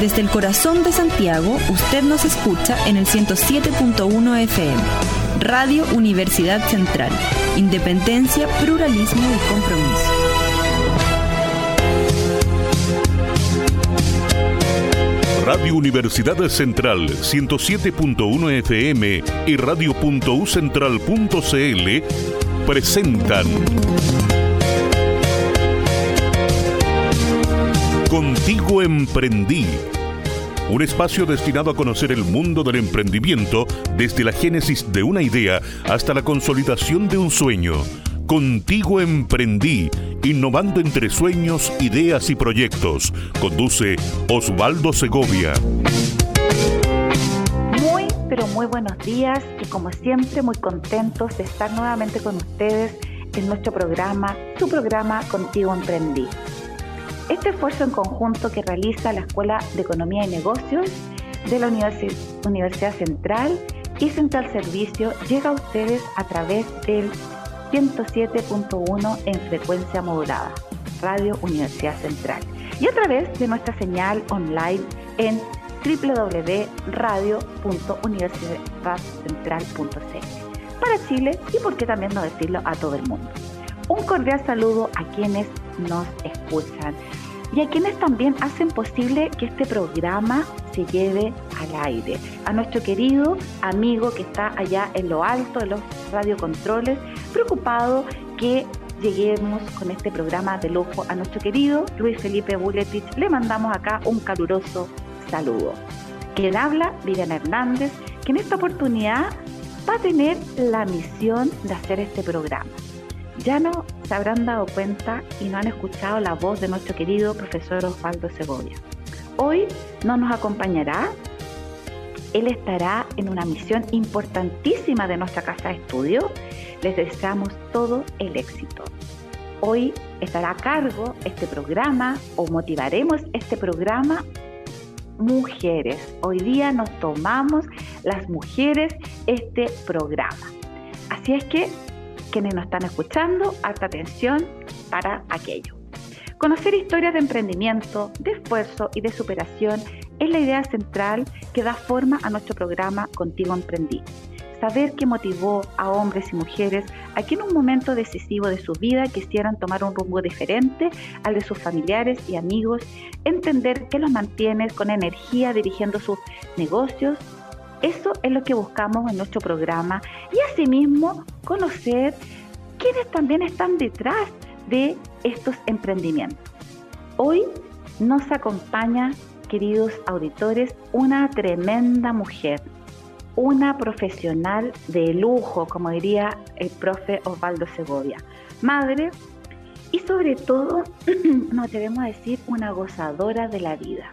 Desde el corazón de Santiago, usted nos escucha en el 107.1 FM. Radio Universidad Central. Independencia, pluralismo y compromiso. Radio Universidad Central 107.1 FM y radio.ucentral.cl presentan Contigo Emprendí. Un espacio destinado a conocer el mundo del emprendimiento desde la génesis de una idea hasta la consolidación de un sueño. Contigo Emprendí, innovando entre sueños, ideas y proyectos. Conduce Osvaldo Segovia. Muy, pero muy buenos días y como siempre muy contentos de estar nuevamente con ustedes en nuestro programa, su programa Contigo Emprendí. Este esfuerzo en conjunto que realiza la Escuela de Economía y Negocios de la Universidad Central y Central Servicio llega a ustedes a través del 107.1 en frecuencia modulada, Radio Universidad Central, y a través de nuestra señal online en www.radio.universidadcentral.cl para Chile y por qué también no decirlo a todo el mundo. Un cordial saludo a quienes nos escuchan y a quienes también hacen posible que este programa se lleve al aire. A nuestro querido amigo que está allá en lo alto de los radiocontroles, preocupado que lleguemos con este programa de lujo a nuestro querido Luis Felipe Buletich. Le mandamos acá un caluroso saludo. Quien habla, Viviana Hernández, que en esta oportunidad va a tener la misión de hacer este programa ya no se habrán dado cuenta y no han escuchado la voz de nuestro querido profesor Osvaldo Segovia. Hoy no nos acompañará, él estará en una misión importantísima de nuestra casa de estudio. Les deseamos todo el éxito. Hoy estará a cargo este programa o motivaremos este programa mujeres. Hoy día nos tomamos las mujeres este programa. Así es que quienes nos están escuchando, alta atención para aquello. Conocer historias de emprendimiento, de esfuerzo y de superación es la idea central que da forma a nuestro programa Contigo Emprendí. Saber qué motivó a hombres y mujeres a que en un momento decisivo de su vida quisieran tomar un rumbo diferente al de sus familiares y amigos, entender qué los mantiene con energía dirigiendo sus negocios eso es lo que buscamos en nuestro programa. Y asimismo conocer quiénes también están detrás de estos emprendimientos. Hoy nos acompaña, queridos auditores, una tremenda mujer, una profesional de lujo, como diría el profe Osvaldo Segovia, madre y sobre todo, nos debemos decir, una gozadora de la vida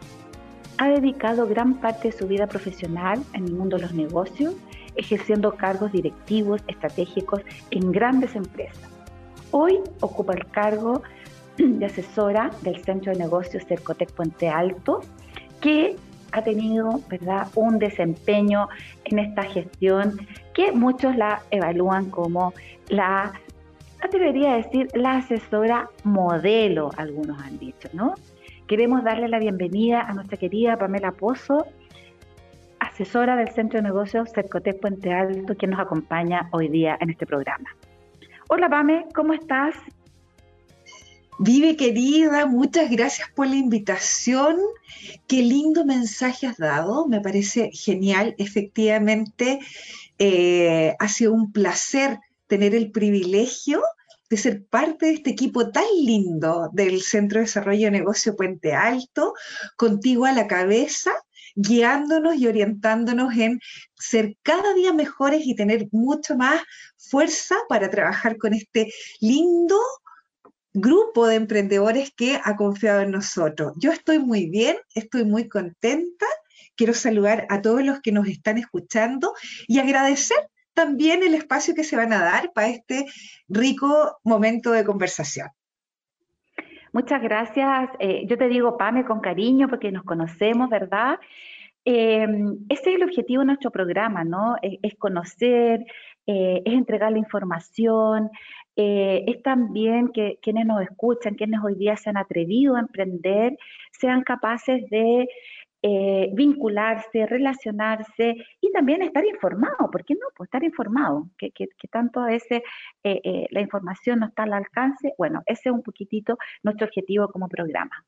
ha dedicado gran parte de su vida profesional en el mundo de los negocios, ejerciendo cargos directivos estratégicos en grandes empresas. Hoy ocupa el cargo de asesora del Centro de Negocios Cercotec Puente Alto, que ha tenido ¿verdad? un desempeño en esta gestión que muchos la evalúan como la, atrevería a decir, la asesora modelo, algunos han dicho, ¿no? Queremos darle la bienvenida a nuestra querida Pamela Pozo, asesora del Centro de Negocios Cercotec Puente Alto, quien nos acompaña hoy día en este programa. Hola Pame, ¿cómo estás? Vive querida, muchas gracias por la invitación. Qué lindo mensaje has dado, me parece genial. Efectivamente, eh, ha sido un placer tener el privilegio de ser parte de este equipo tan lindo del Centro de Desarrollo de Negocio Puente Alto, contigo a la cabeza, guiándonos y orientándonos en ser cada día mejores y tener mucho más fuerza para trabajar con este lindo grupo de emprendedores que ha confiado en nosotros. Yo estoy muy bien, estoy muy contenta. Quiero saludar a todos los que nos están escuchando y agradecer también el espacio que se van a dar para este rico momento de conversación. Muchas gracias. Eh, yo te digo, Pame, con cariño, porque nos conocemos, ¿verdad? Eh, ese es el objetivo de nuestro programa, ¿no? Es, conocer, eh, es entregar la información, es también que quienes nos escuchan, quienes hoy día se han atrevido a emprender, sean capaces de eh, vincularse, relacionarse y también estar informado. ¿Por qué no? Pues estar informado, que, tanto a veces eh, eh, la información no está al alcance. Bueno, ese es un poquitito nuestro objetivo como programa.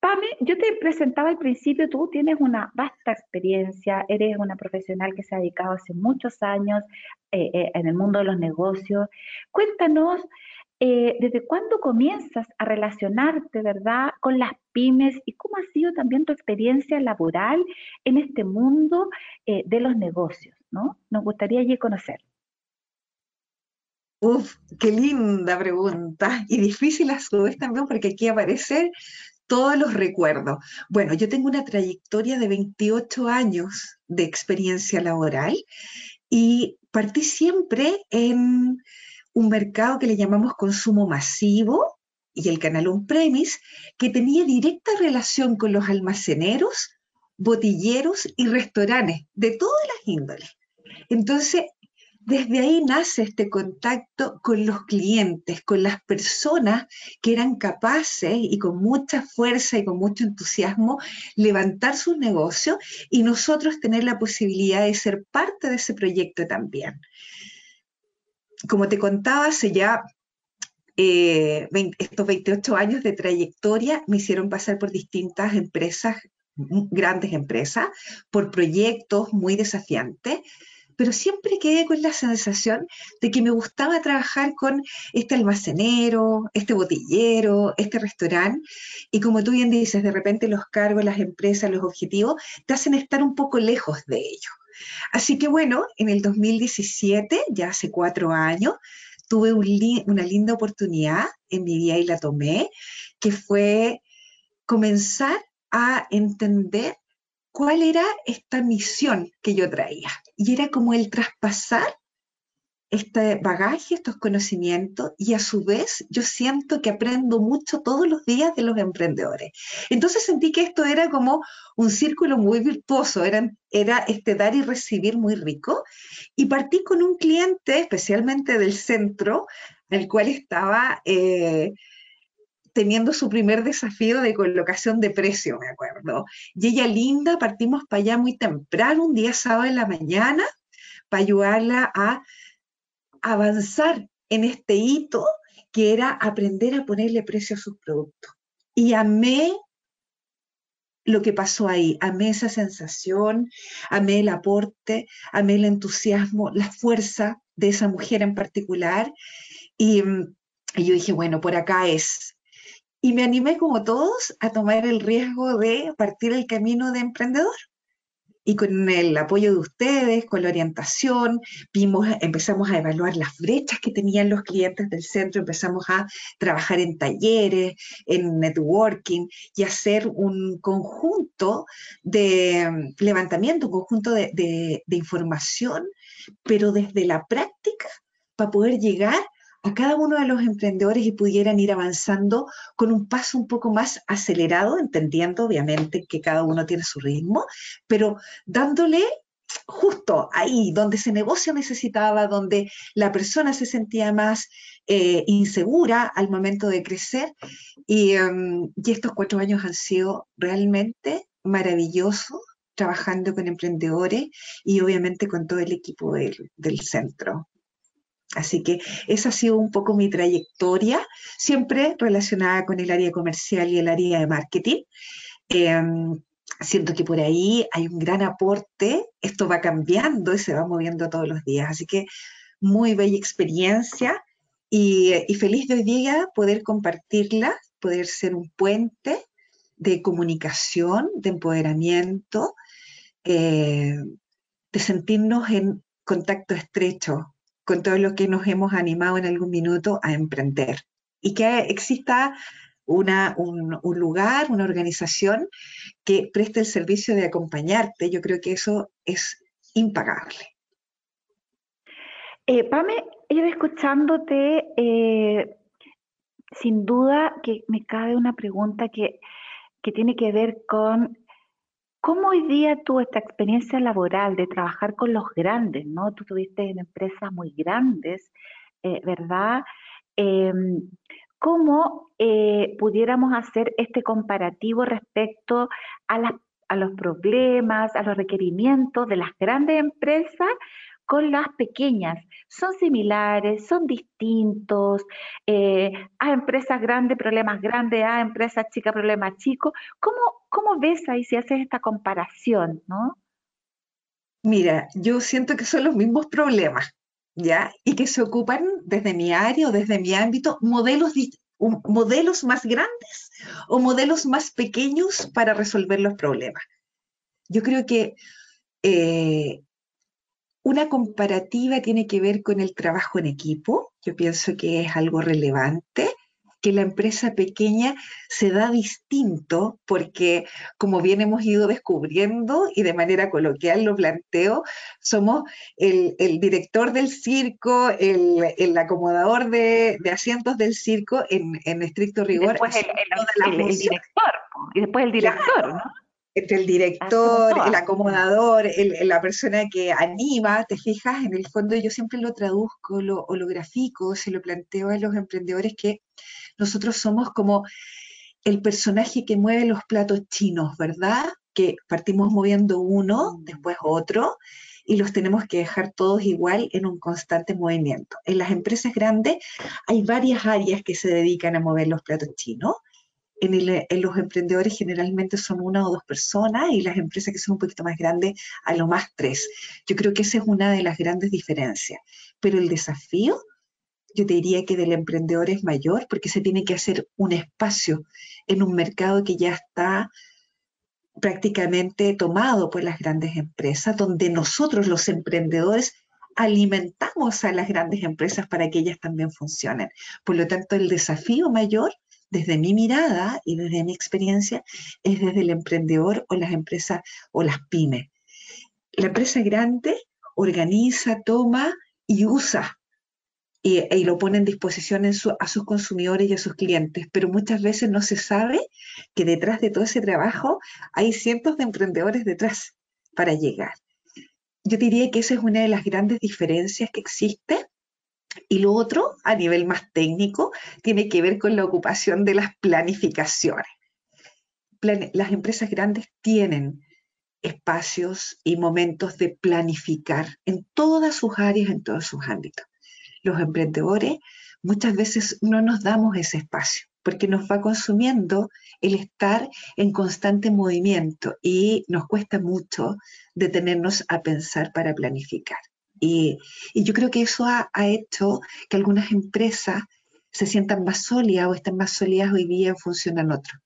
Pame, yo te presentaba al principio, tú tienes una vasta experiencia, eres una profesional que se ha dedicado hace muchos años en el mundo de los negocios. Cuéntanos eh, ¿desde cuándo comienzas a relacionarte, verdad, con las pymes y cómo ha sido también tu experiencia laboral en este mundo eh, de los negocios? ¿no? Nos gustaría allí conocer. Uf, qué linda pregunta y difícil a su vez también porque aquí aparecen todos los recuerdos. Bueno, yo tengo una trayectoria de 28 años de experiencia laboral y partí siempre en un mercado que le llamamos consumo masivo y el canal on-premise, que tenía directa relación con los almaceneros, botilleros y restaurantes de todas las índoles. Entonces, desde ahí nace este contacto con los clientes, con las personas que eran capaces y con mucha fuerza y con mucho entusiasmo levantar sus negocios y nosotros tener la posibilidad de ser parte de ese proyecto también como te contaba, hace ya eh, estos 28 años de trayectoria me hicieron pasar por distintas empresas, grandes empresas, por proyectos muy desafiantes, pero siempre quedé con la sensación de que me gustaba trabajar con este almacenero, este botillero, este restaurante, y como tú bien dices, de repente los cargos, las empresas, los objetivos, te hacen estar un poco lejos de ellos. Así que bueno, en el 2017, ya hace cuatro años, tuve una linda oportunidad en mi vida y la tomé, que fue comenzar a entender cuál era esta misión que yo traía. Y era como el traspasar este bagaje, estos conocimientos y a su vez yo siento que aprendo mucho todos los días de los emprendedores. Entonces sentí que esto era como un círculo muy virtuoso, era, era este dar y recibir muy rico y partí con un cliente especialmente del centro, al cual estaba... Eh, teniendo su primer desafío de colocación de precio, me acuerdo. Y ella linda, partimos para allá muy temprano, un día sábado en la mañana, para ayudarla a avanzar en este hito que era aprender a ponerle precio a sus productos. Y amé lo que pasó ahí, amé esa sensación, amé el aporte, amé el entusiasmo, la fuerza de esa mujer en particular. Y, mm, yo dije, bueno, por acá es. Y me animé como todos a tomar el riesgo de partir el camino de emprendedor y con el apoyo de ustedes, con la orientación, vimos, empezamos a evaluar las brechas que tenían los clientes del centro, empezamos a trabajar en talleres, en networking y hacer un conjunto de mm, levantamiento, un conjunto de, de información, pero desde la práctica para poder llegar a cada uno de los emprendedores y pudieran ir avanzando con un paso un poco más acelerado, entendiendo obviamente que cada uno tiene su ritmo, pero dándole justo ahí donde ese negocio necesitaba, donde la persona se sentía más eh, insegura al momento de crecer. Em, y, estos cuatro años han sido realmente maravillosos trabajando con emprendedores y obviamente con todo el equipo del centro. Así que esa ha sido un poco mi trayectoria, siempre relacionada con el área comercial y el área de marketing. Em, siento que por ahí hay un gran aporte, esto va cambiando y se va moviendo todos los días. Así que muy bella experiencia y, feliz de hoy día poder compartirla, poder ser un puente de comunicación, de empoderamiento, eh, de sentirnos en contacto estrecho con todo lo que nos hemos animado en algún minuto a emprender. Y que exista una, un, lugar, una organización que preste el servicio de acompañarte. Yo creo que eso es impagable. Eh, Pame, yo escuchándote, eh, sin duda que me cabe una pregunta que, que tiene que ver con ¿Cómo hoy día tú esta experiencia laboral de trabajar con los grandes, ¿no? Tú estuviste en empresas muy grandes, eh, ¿verdad? Em, ¿Cómo eh, pudiéramos hacer este comparativo respecto a, a los problemas, a los requerimientos de las grandes empresas con las pequeñas. Son similares, son distintos. Eh, a empresas grandes, problemas grandes, a empresas chicas, problemas chicos. ¿Cómo, ¿Cómo ves ahí si haces esta comparación, no? Mira, yo siento que son los mismos problemas, ¿ya? Y que se ocupan desde mi área o desde mi ámbito modelos, modelos más grandes o modelos más pequeños para resolver los problemas. Yo creo que eh, una comparativa tiene que ver con el trabajo en equipo. Yo pienso que es algo relevante que la empresa pequeña se da distinto porque, como bien hemos ido descubriendo y de manera coloquial lo planteo, somos el, director del circo, el, acomodador de, asientos del circo en, estricto rigor. Después el, director, y después el director, ¿no? Entre el director, el acomodador, la persona que anima, te fijas, en el fondo yo siempre lo traduzco lo, o lo grafico, se lo planteo a los emprendedores que nosotros somos como el personaje que mueve los platos chinos, ¿verdad? Que partimos moviendo uno, mm. después otro, y los tenemos que dejar todos igual en un constante movimiento. En las empresas grandes hay varias áreas que se dedican a mover los platos chinos en, los emprendedores generalmente son una o dos personas y las empresas que son un poquito más grandes, a lo más tres. Yo creo que esa es una de las grandes diferencias. Pero el desafío, yo te diría que del emprendedor es mayor porque se tiene que hacer un espacio en un mercado que ya está prácticamente tomado por las grandes empresas, donde nosotros los emprendedores alimentamos a las grandes empresas para que ellas también funcionen. Por lo tanto, el desafío mayor desde mi mirada y desde mi experiencia, es desde el emprendedor o las empresas o las pymes. La empresa grande organiza, toma y usa y, lo pone en disposición a sus consumidores y a sus clientes, pero muchas veces no se sabe que detrás de todo ese trabajo hay cientos de emprendedores detrás para llegar. Yo diría que esa es una de las grandes diferencias que existe y lo otro, a nivel más técnico, tiene que ver con la ocupación de las planificaciones. las empresas grandes tienen espacios y momentos de planificar en todas sus áreas, en todos sus ámbitos. Los emprendedores muchas veces no nos damos ese espacio porque nos va consumiendo el estar en constante movimiento y nos cuesta mucho detenernos a pensar para planificar. Y, yo creo que eso ha, hecho que algunas empresas se sientan más sólidas o están más sólidas hoy día en función a otros,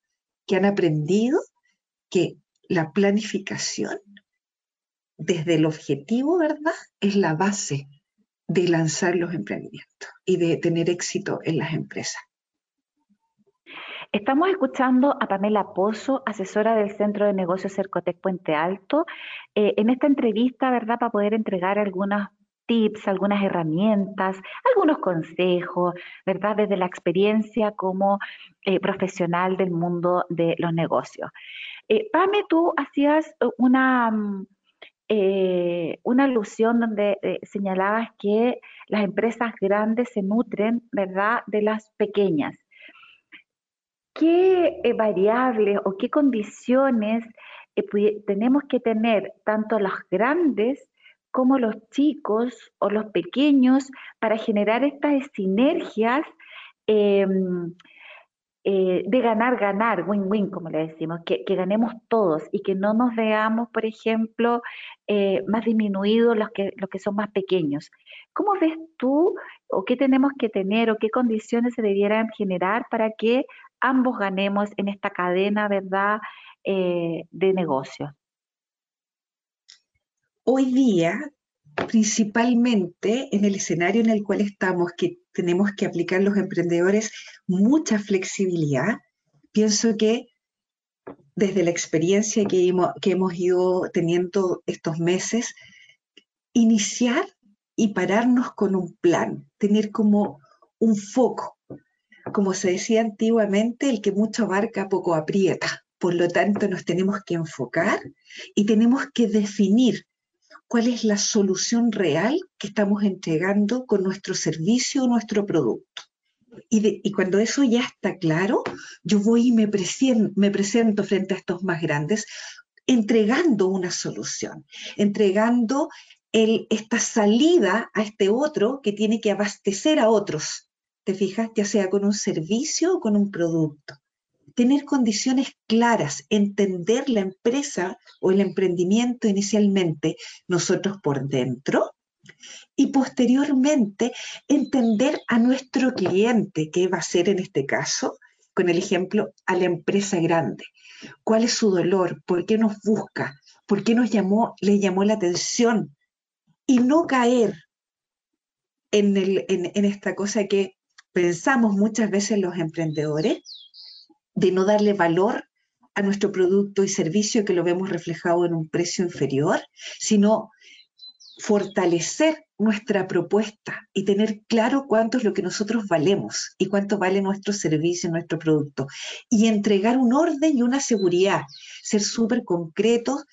que han aprendido que la planificación desde el objetivo, ¿verdad? Es la base de lanzar los emprendimientos y de tener éxito en las empresas. Estamos escuchando a Pamela Pozo, asesora del Centro de Negocios Cercotec Puente Alto, eh, en esta entrevista, ¿verdad? Para poder entregar algunos tips, algunas herramientas, algunos consejos, ¿verdad? Desde la experiencia como eh, profesional del mundo de los negocios. Eh, Pame, tú hacías una, mm, una alusión donde señalabas que las empresas grandes se nutren, ¿verdad?, de las pequeñas. ¿Qué eh, variables o qué condiciones eh, tenemos que tener tanto los grandes como los chicos o los pequeños para generar estas sinergias em, eh, de ganar, ganar, win-win, como le decimos, que, ganemos todos y que no nos veamos, por ejemplo, más disminuidos los que, los que son más pequeños. ¿Cómo ves tú o qué tenemos que tener o qué condiciones se debieran generar para que ambos ganemos en esta cadena, ¿verdad?, eh, de negocio. Hoy día, principalmente en el escenario en el cual estamos, que tenemos que aplicar los emprendedores mucha flexibilidad, pienso que desde la experiencia que que hemos ido teniendo estos meses, iniciar y pararnos con un plan, tener como un foco, como se decía antiguamente, el que mucho abarca poco aprieta. Por lo tanto, nos tenemos que enfocar y tenemos que definir cuál es la solución real que estamos entregando con nuestro servicio o nuestro producto. Y, cuando eso ya está claro, yo voy y me, me presento frente a estos más grandes entregando una solución, entregando esta salida a este otro que tiene que abastecer a otros, ¿te fijas? Ya sea con un servicio o con un producto. Tener condiciones claras, entender la empresa o el emprendimiento inicialmente, nosotros por dentro, y posteriormente entender a nuestro cliente, que va a ser en este caso, con el ejemplo, a la empresa grande. ¿Cuál es su dolor? ¿Por qué nos busca? ¿Por qué nos llamó, le llamó la atención y no caer en, esta cosa que pensamos muchas veces los emprendedores, de no darle valor a nuestro producto y servicio que lo vemos reflejado en un precio inferior, sino fortalecer nuestra propuesta y tener claro cuánto es lo que nosotros valemos y cuánto vale nuestro servicio, nuestro producto. Y entregar un orden y una seguridad, ser súper concretos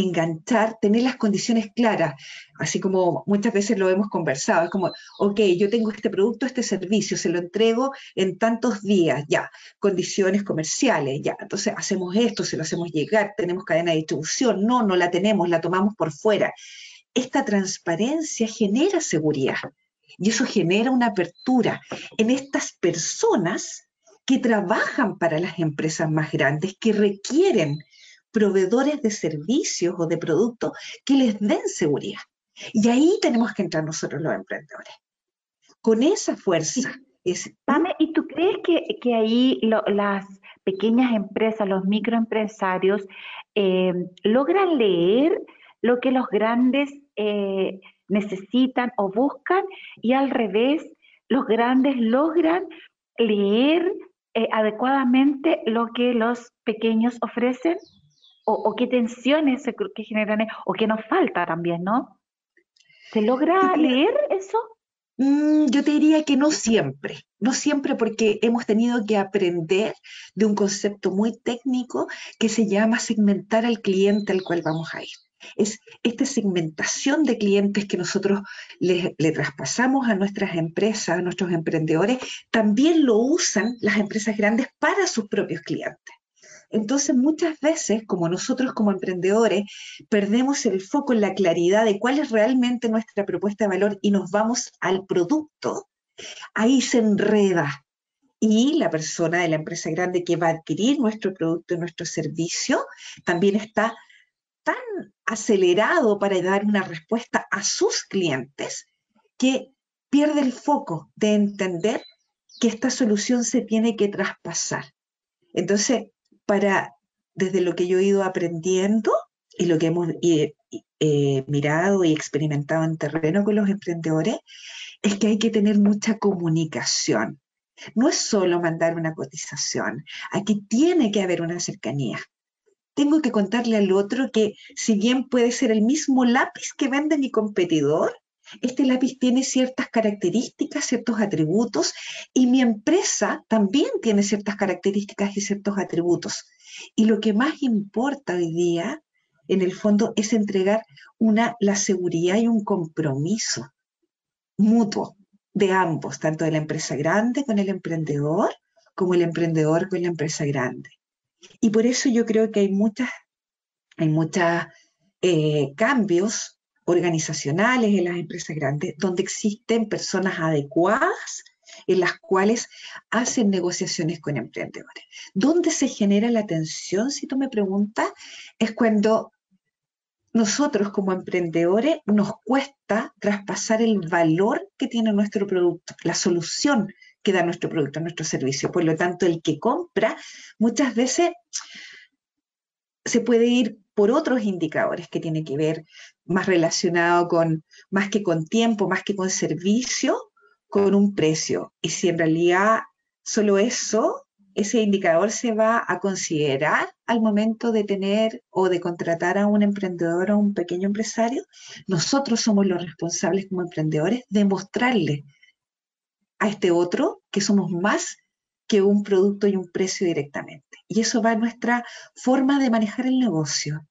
enganchar, tener las condiciones claras, así como muchas veces lo hemos conversado, es como, ok, yo tengo este producto, este servicio, se lo entrego en tantos días, ya, condiciones comerciales, ya, entonces hacemos esto, se lo hacemos llegar, tenemos cadena de distribución, no, no la tenemos, la tomamos por fuera. Esta transparencia genera seguridad y eso genera una apertura en estas personas que trabajan para las empresas más grandes, que requieren proveedores de servicios o de productos que les den seguridad. Y ahí tenemos que entrar nosotros los emprendedores. Con esa fuerza. Es, Pame, ¿y tú crees que, ahí las pequeñas empresas, los microempresarios, eh, logran leer lo que los grandes eh, necesitan o buscan y al revés, los grandes logran leer eh, adecuadamente lo que los pequeños ofrecen? O, qué tensiones se, que generan o qué nos falta también, ¿no? ¿Se logra leer eso? Mm, yo te diría que no siempre, no siempre porque hemos tenido que aprender de un concepto muy técnico que se llama segmentar al cliente al cual vamos a ir. Es esta segmentación de clientes que nosotros le, le, traspasamos a nuestras empresas, a nuestros emprendedores, también lo usan las empresas grandes para sus propios clientes. Entonces, muchas veces, como nosotros como emprendedores, perdemos el foco en la claridad de cuál es realmente nuestra propuesta de valor y nos vamos al producto, ahí se enreda. Y la persona de la empresa grande que va a adquirir nuestro producto y nuestro servicio también está tan acelerado para dar una respuesta a sus clientes que pierde el foco de entender que esta solución se tiene que traspasar. Entonces, para, desde lo que yo he ido aprendiendo y lo que hemos eh, mirado y experimentado en terreno con los emprendedores, es que hay que tener mucha comunicación. No es solo mandar una cotización, aquí tiene que haber una cercanía. Tengo que contarle al otro que si bien puede ser el mismo lápiz que vende mi competidor, este lápiz tiene ciertas características, ciertos atributos, y mi empresa también tiene ciertas características y ciertos atributos. Y lo que más importa hoy día, en el fondo, es entregar una, la seguridad y un compromiso mutuo de ambos, tanto de la empresa grande con el emprendedor, como el emprendedor con la empresa grande. Y por eso yo creo que hay muchas, hay muchos eh, cambios organizacionales en las empresas grandes, donde existen personas adecuadas en las cuales hacen negociaciones con emprendedores. ¿Dónde se genera la tensión, si tú me preguntas? Es cuando nosotros como emprendedores nos cuesta traspasar el valor que tiene nuestro producto, la solución que da nuestro producto, nuestro servicio. Por lo tanto, el que compra muchas veces se puede ir por otros indicadores que tienen que ver más relacionado con, más que con tiempo, más que con servicio, con un precio. Y si en realidad solo eso, ese indicador se va a considerar al momento de tener o de contratar a un emprendedor o un pequeño empresario, nosotros somos los responsables como emprendedores de mostrarle a este otro que somos más que un producto y un precio directamente. Y eso va a nuestra forma de manejar el negocio.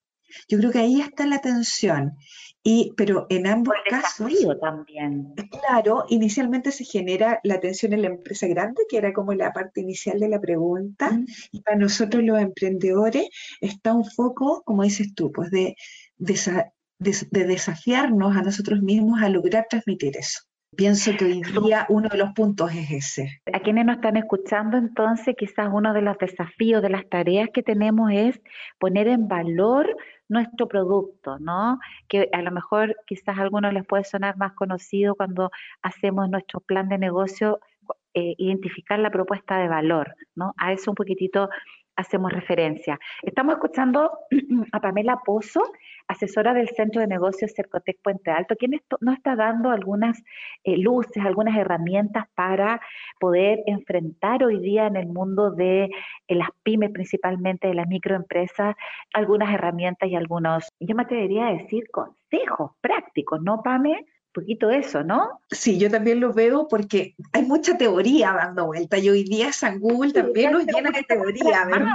Yo creo que ahí está la tensión Y, pero en ambos casos, también. claro, inicialmente se genera la atención en la empresa grande, que era como la parte inicial de la pregunta, mm. y para nosotros los emprendedores está un foco, como dices tú, pues de, de desafiarnos a nosotros mismos a lograr transmitir eso. Pienso que hoy día uno de los puntos es ese. A quienes nos están escuchando, entonces, quizás uno de los desafíos, de las tareas que tenemos es poner en valor nuestro producto, ¿no? Que a lo mejor quizás a algunos les puede sonar más conocido cuando hacemos nuestro plan de negocio, eh, identificar la propuesta de valor, ¿no? A eso un poquitito hacemos referencia. Estamos escuchando a Pamela Pozo, asesora del Centro de Negocios Cercotec Puente Alto, quien nos está dando algunas eh, luces, algunas herramientas para poder enfrentar hoy día en el mundo de eh, las pymes, principalmente de las microempresas, algunas herramientas y algunos, yo me atrevería a decir, consejos prácticos, ¿no, Pame? Poquito eso, ¿no? Sí, yo también lo veo porque hay mucha teoría dando vuelta y hoy día San Google también nos llena de teoría, ¿verdad?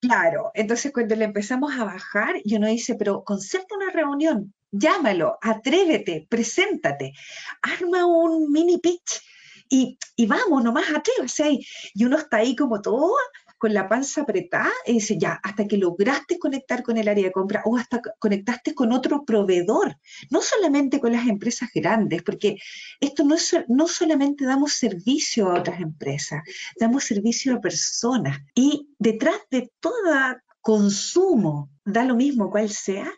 Claro, entonces cuando le empezamos a bajar y uno dice, pero concerta una reunión, llámalo, atrévete, preséntate, arma un mini pitch y, y vamos, nomás atrévese. Y uno está ahí como todo con la panza apretada y dice, ya, hasta que lograste conectar con el área de compra o hasta conectaste con otro proveedor, no solamente con las empresas grandes, porque esto no, es, no solamente damos servicio a otras empresas, damos servicio a personas. Y detrás de todo consumo, da lo mismo cuál sea,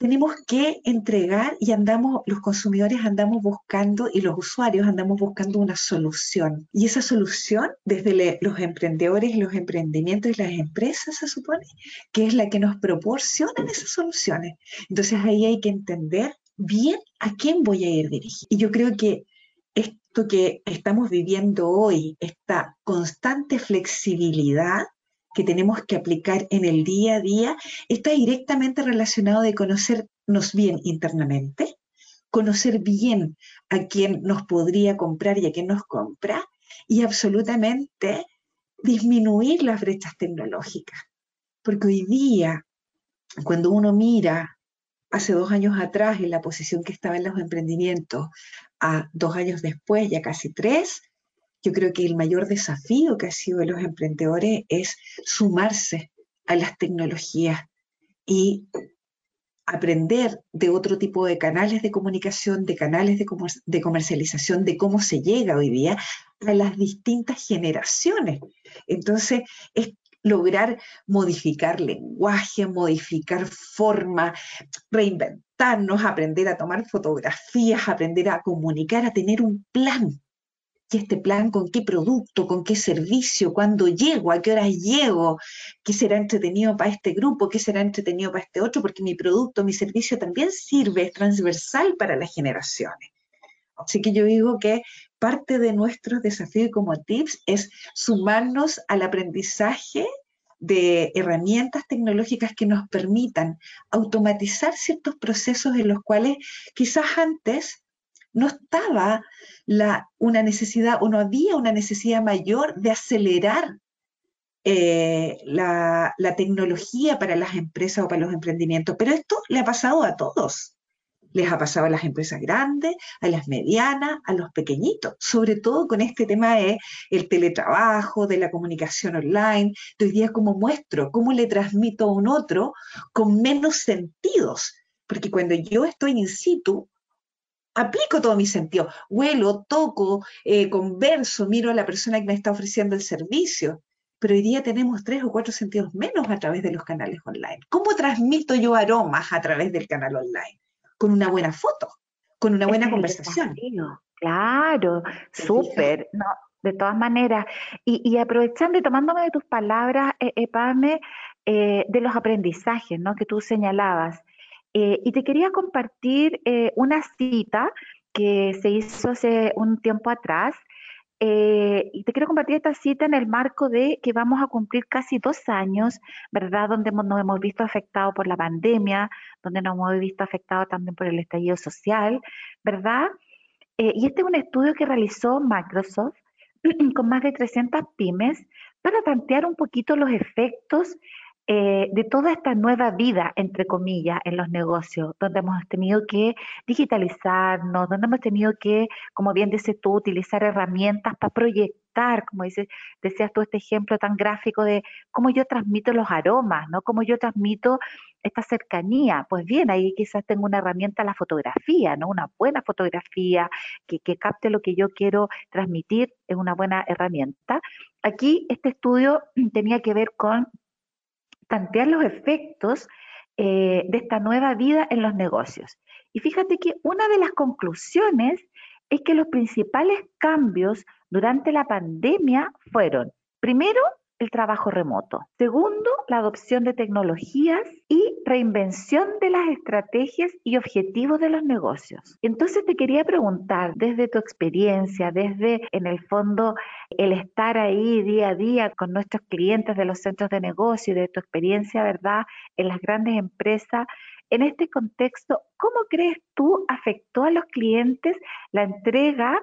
tenemos que entregar y andamos, los consumidores andamos buscando y los usuarios andamos buscando una solución. Y esa solución, desde los emprendedores los emprendimientos y las empresas, se supone, que es la que nos proporcionan esas soluciones. Entonces ahí hay que entender bien a quién voy a ir dirigido. Y yo creo que esto que estamos viviendo hoy, esta constante flexibilidad, que tenemos que aplicar en el día a día está directamente relacionado de conocernos bien internamente, conocer bien a quién nos podría comprar y a quién nos compra, y absolutamente disminuir las brechas tecnológicas. Porque hoy día, cuando uno mira hace dos años atrás en la posición que estaba en los emprendimientos, a dos años después, ya casi tres, yo creo que el mayor desafío que ha sido de los emprendedores es sumarse a las tecnologías y aprender de otro tipo de canales de comunicación, de canales de, comercialización, de cómo se llega hoy día a las distintas generaciones. Entonces, es lograr modificar lenguaje, modificar forma, reinventarnos, aprender a tomar fotografías, aprender a comunicar, a tener un plan ¿Y este plan con qué producto, con qué servicio, cuándo llego, a qué horas llego, qué será entretenido para este grupo, qué será entretenido para este otro, porque mi producto, mi servicio también sirve, es transversal para las generaciones. Así que yo digo que parte de nuestros desafíos como tips es sumarnos al aprendizaje de herramientas tecnológicas que nos permitan automatizar ciertos procesos en los cuales quizás antes no estaba la, una necesidad o no había una necesidad mayor de acelerar eh, la, la, tecnología para las empresas o para los emprendimientos. Pero esto le ha pasado a todos. Les ha pasado a las empresas grandes, a las medianas, a los pequeñitos, sobre todo con este tema de el teletrabajo, de la comunicación online. De hoy día como muestro, cómo le transmito a un otro con menos sentidos. Porque cuando yo estoy in situ, aplico todo mi sentido. Huelo, toco, eh, converso, miro a la persona que me está ofreciendo el servicio. Pero hoy día tenemos tres o cuatro sentidos menos a través de los canales online. ¿Cómo transmito yo aromas a través del canal online? Con una buena foto, con una buena conversación. Claro, súper. No, de todas maneras. Y, aprovechando y tomándome de tus palabras, eh, eh, eh, de los aprendizajes ¿no? que tú señalabas. Eh, y te quería compartir eh, una cita que se hizo hace un tiempo atrás. Eh, y te quiero compartir esta cita en el marco de que vamos a cumplir casi dos años, ¿verdad? Donde nos hemos visto afectados por la pandemia, donde nos hemos visto afectados también por el estallido social, ¿verdad? y este es un estudio que realizó Microsoft con más de 300 pymes para plantear un poquito los efectos eh, de toda esta nueva vida, entre comillas, en los negocios, donde hemos tenido que digitalizarnos, donde hemos tenido que, como bien dices tú, utilizar herramientas para proyectar, como dices, decías tú este ejemplo tan gráfico de cómo yo transmito los aromas, ¿no? Cómo yo transmito esta cercanía. Pues bien, ahí quizás tengo una herramienta, la fotografía, ¿no? Una buena fotografía que, que capte lo que yo quiero transmitir es una buena herramienta. Aquí este estudio tenía que ver con tantear los efectos eh, de esta nueva vida en los negocios. Y fíjate que una de las conclusiones es que los principales cambios durante la pandemia fueron, primero, el trabajo remoto. Segundo, la adopción de tecnologías y reinvención de las estrategias y objetivos de los negocios. Entonces te quería preguntar, desde tu experiencia, desde en el fondo el estar ahí día a día con nuestros clientes de los centros de negocio y de tu experiencia, ¿verdad?, en las grandes empresas, en este contexto, ¿cómo crees tú afectó a los clientes la entrega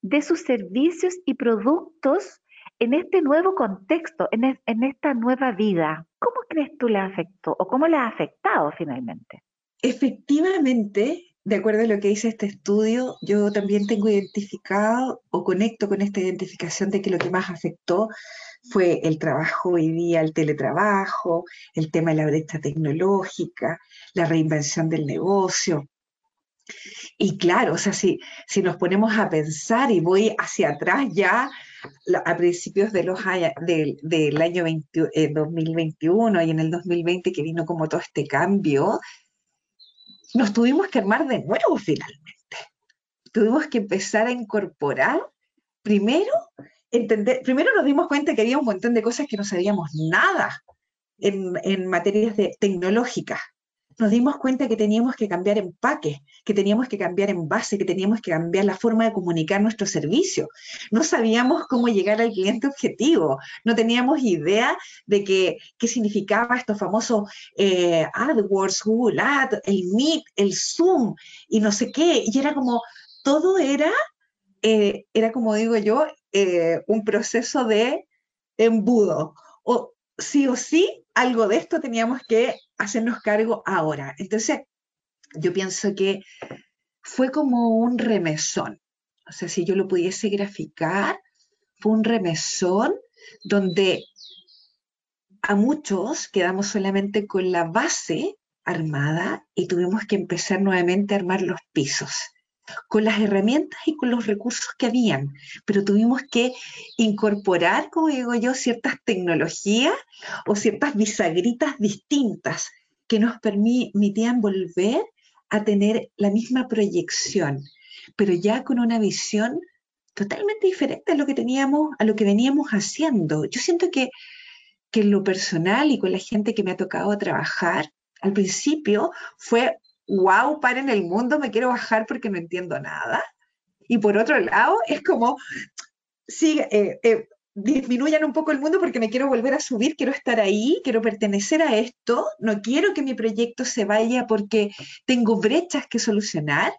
de sus servicios y productos en este nuevo contexto, en, esta nueva vida, ¿cómo crees tú le afectó o cómo le ha afectado finalmente? Efectivamente, de acuerdo a lo que dice este estudio, yo también tengo identificado o conecto con esta identificación de que lo que más afectó fue el trabajo hoy día, el teletrabajo, el tema de la brecha tecnológica, la reinvención del negocio. Y claro, o sea, si nos ponemos a pensar y voy hacia atrás ya a principios de los del, año 2021 eh, y en el 2020 que vino como todo este cambio, nos tuvimos que armar de nuevo finalmente. Tuvimos que empezar a incorporar, primero, entender, primero nos dimos cuenta que había un montón de cosas que no sabíamos nada en, materias de, tecnológicas nos dimos cuenta que teníamos que cambiar empaque, que teníamos que cambiar envase, que teníamos que cambiar la forma de comunicar nuestro servicio. No sabíamos cómo llegar al cliente objetivo, no teníamos idea de qué significaba estos famosos eh, AdWords, Google Ads, el Meet, el Zoom y no sé qué. Y era como, todo era, eh, era como digo yo, eh, un proceso de embudo. O sí o sí, algo de esto teníamos que hacernos cargo ahora. Entonces, yo pienso que fue como un remesón. O sea, si yo lo pudiese graficar, fue un remesón donde a muchos quedamos solamente con la base armada y tuvimos que empezar nuevamente a armar los pisos con las herramientas y con los recursos que habían, pero tuvimos que incorporar, como digo yo, ciertas tecnologías o ciertas bisagritas distintas que nos permitían volver a tener la misma proyección, pero ya con una visión totalmente diferente a lo que teníamos, a lo que veníamos haciendo. Yo siento que, que en lo personal y con la gente que me ha tocado trabajar, al principio fue wow, en el mundo, me quiero bajar porque no entiendo nada. Y por otro lado, es como, sí, eh, eh, disminuyan un poco el mundo porque me quiero volver a subir, quiero estar ahí, quiero pertenecer a esto, no quiero que mi proyecto se vaya porque tengo brechas que solucionar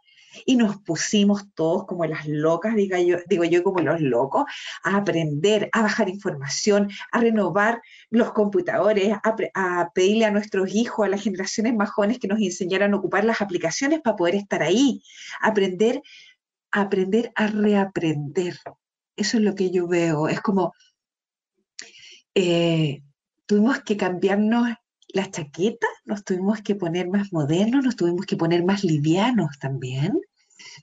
y nos pusimos todos como las locas, yo, digo yo como los locos, a aprender, a bajar información, a renovar los computadores, a, pedirle a nuestros hijos, a las generaciones más jóvenes que nos enseñaran a ocupar las aplicaciones para poder estar ahí, aprender, aprender a reaprender. Eso es lo que yo veo. Es como, eh, tuvimos que cambiarnos las chaquetas nos tuvimos que poner más modernos, nos tuvimos que poner más livianos también.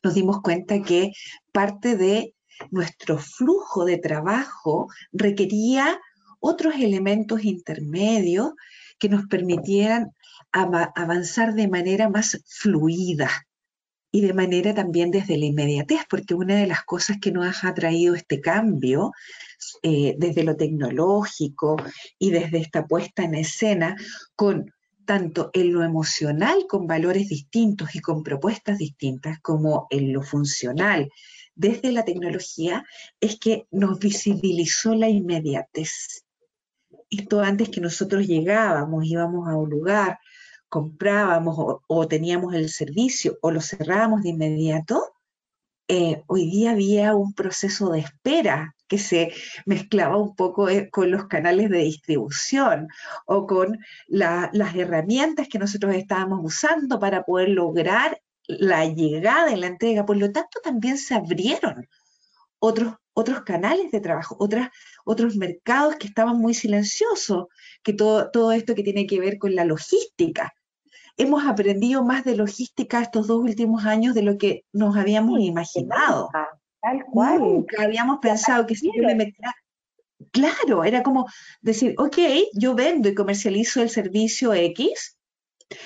Nos dimos cuenta que parte de nuestro flujo de trabajo requería otros elementos intermedios que nos permitieran avanzar de manera más fluida y de manera también desde la inmediatez, porque una de las cosas que nos ha traído este cambio eh, desde lo tecnológico y desde esta puesta en escena con tanto en lo emocional con valores distintos y con propuestas distintas como en lo funcional desde la tecnología es que nos visibilizó la inmediatez. Esto antes que nosotros llegábamos, íbamos a un lugar, comprábamos o, o teníamos el servicio o lo cerrábamos de inmediato, eh, hoy día había un proceso de espera que se mezclaba un poco eh, con los canales de distribución o con las herramientas que nosotros estábamos usando para poder lograr la llegada y la entrega. Por lo tanto, también se abrieron otros, otros canales de trabajo, otros mercados que estaban muy silenciosos, que todo, todo esto que tiene que ver con la logística. Hemos aprendido más de logística estos dos últimos años de lo que nos habíamos imaginado. Tal cual. Nunca habíamos pensado que si yo me metía. Claro, era como decir, ok, yo vendo y comercializo el servicio X,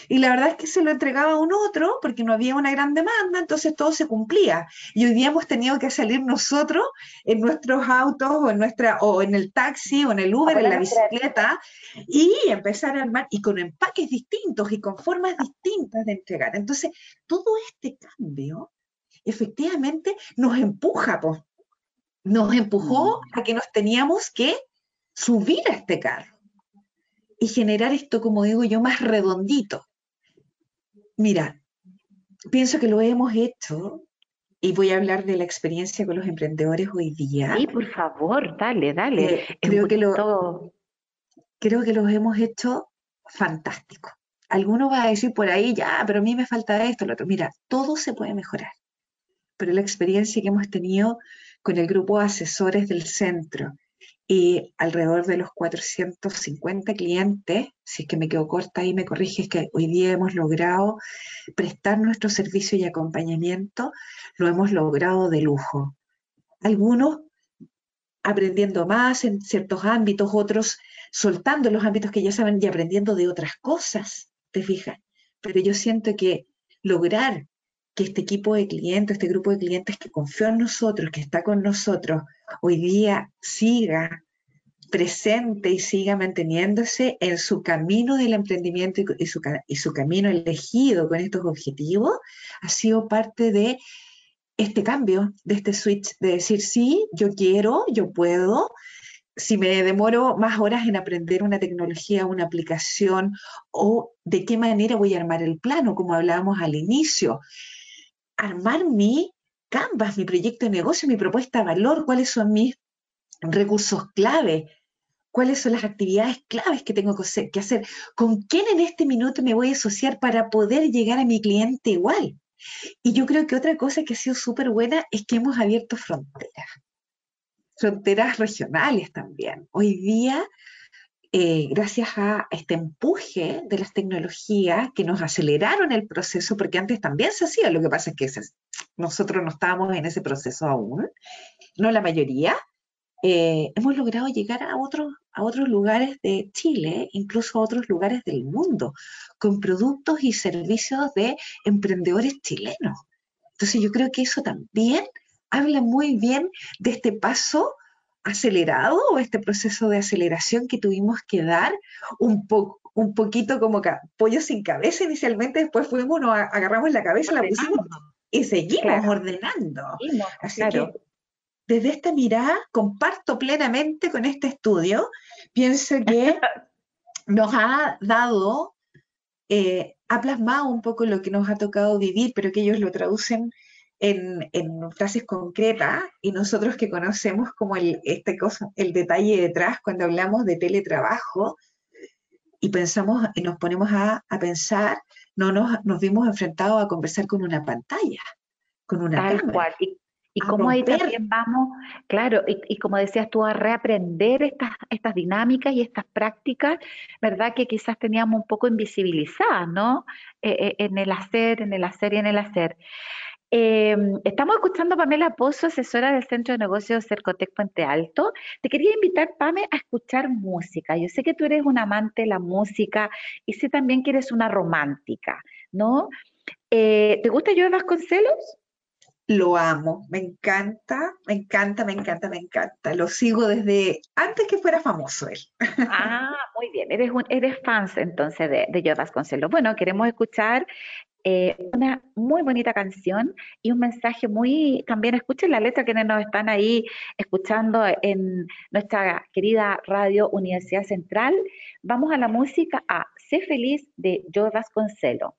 y la verdad es que se lo entregaba a un otro porque no había una gran demanda, entonces todo se cumplía. Y hoy día hemos tenido que salir nosotros en nuestros autos o en, nuestra, o en el taxi o en el Uber, en la bicicleta, y empezar a armar, y con empaques distintos y con formas distintas de entregar. Entonces, todo este cambio efectivamente nos empuja, nos empujó mm. a que nos teníamos que subir a este carro y generar esto, como digo yo, más redondito. Mira, pienso que lo hemos hecho y voy a hablar de la experiencia con los emprendedores hoy día. Sí, por favor, dale, dale. Eh, creo, que lo, creo que los hemos hecho fantástico. Alguno va a decir por ahí, ya, pero a mí me falta esto, lo otro. Mira, todo se puede mejorar pero la experiencia que hemos tenido con el grupo de asesores del centro y alrededor de los 450 clientes, si es que me quedo corta y me corriges que hoy día hemos logrado prestar nuestro servicio y acompañamiento, lo hemos logrado de lujo. Algunos aprendiendo más en ciertos ámbitos, otros soltando los ámbitos que ya saben y aprendiendo de otras cosas, te fijas. Pero yo siento que lograr que este equipo de clientes, este grupo de clientes que confió en nosotros, que está con nosotros, hoy día siga presente y siga manteniéndose en su camino del emprendimiento y, su, y su camino elegido con estos objetivos, ha sido parte de este cambio, de este switch, de decir, sí, yo quiero, yo puedo, si me demoro más horas en aprender una tecnología, una aplicación, o de qué manera voy a armar el plano, como hablábamos al inicio armar mi canvas, mi proyecto de negocio, mi propuesta de valor, cuáles son mis recursos clave, cuáles son las actividades claves que tengo que hacer, con quién en este minuto me voy a asociar para poder llegar a mi cliente igual. Y yo creo que otra cosa que ha sido súper buena es que hemos abierto fronteras, fronteras regionales también. Hoy día eh, gracias a este empuje de las tecnologías que nos aceleraron el proceso, porque antes también se hacía, lo que pasa es que nosotros no estábamos en ese proceso aún, no la mayoría, eh, hemos logrado llegar a otros, a otros lugares de Chile, incluso a otros lugares del mundo, con productos y servicios de emprendedores chilenos. Entonces yo creo que eso también habla muy bien de este paso acelerado o este proceso de aceleración que tuvimos que dar un poco un poquito como pollo sin cabeza inicialmente, después fuimos, nos agarramos la cabeza, la pusimos y seguimos ordenando. Así que desde esta mirada comparto plenamente con este estudio, pienso que nos ha dado, eh, ha plasmado un poco lo que nos ha tocado vivir, pero que ellos lo traducen en, frases concretas y nosotros que conocemos como el, este cosa, el detalle detrás cuando hablamos de teletrabajo y pensamos y nos ponemos a, pensar, no nos, nos vimos enfrentados a conversar con una pantalla, con una Tal cual. Y, y como ahí también vamos, claro, y, como decías tú, a reaprender estas, estas dinámicas y estas prácticas, ¿verdad? Que quizás teníamos un poco invisibilizadas, ¿no? Eh, eh, en el hacer, en el hacer y en el hacer. Em, estamos escuchando a Pamela Pozo, asesora del Centro de Negocios Cercotec Puente Alto. Te quería invitar, Pame, a escuchar música. Yo sé que tú eres un amante de la música y sé también que eres una romántica, ¿no? Eh, ¿Te gusta Joe Vasconcelos? Lo amo, me encanta, me encanta, me encanta, me encanta. Lo sigo desde antes que fuera famoso él. Ah, muy bien, eres, un, eres fans entonces de, de Joe Vasconcelos. Bueno, queremos escuchar eh, una muy bonita canción y un mensaje muy, también escuchen la letra quienes nos están ahí escuchando en nuestra querida radio Universidad Central. Vamos a la música a Sé feliz de Joe Vasconcelo.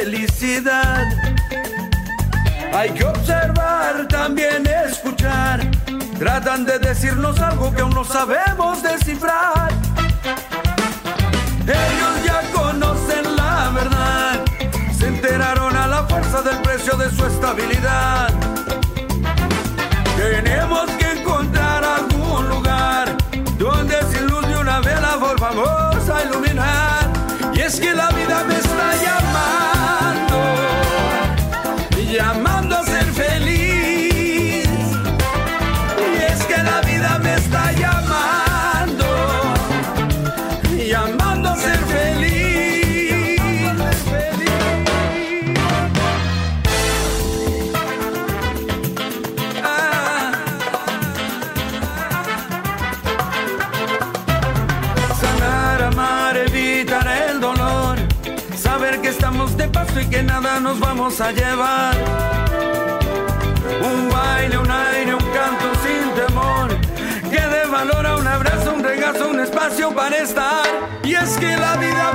Felicidad. Hay que observar, también escuchar. Tratan de decirnos algo que aún no sabemos descifrar. Ellos ya conocen la verdad, se enteraron a la fuerza del precio de su estabilidad. Tenemos que encontrar algún lugar donde sin luz de una vela volvamos a iluminar. Y es que la nos vamos a llevar. Un baile, un aire, un canto sin temor. Que dé valor a un abrazo, un regazo, un espacio para estar. Y es que la vida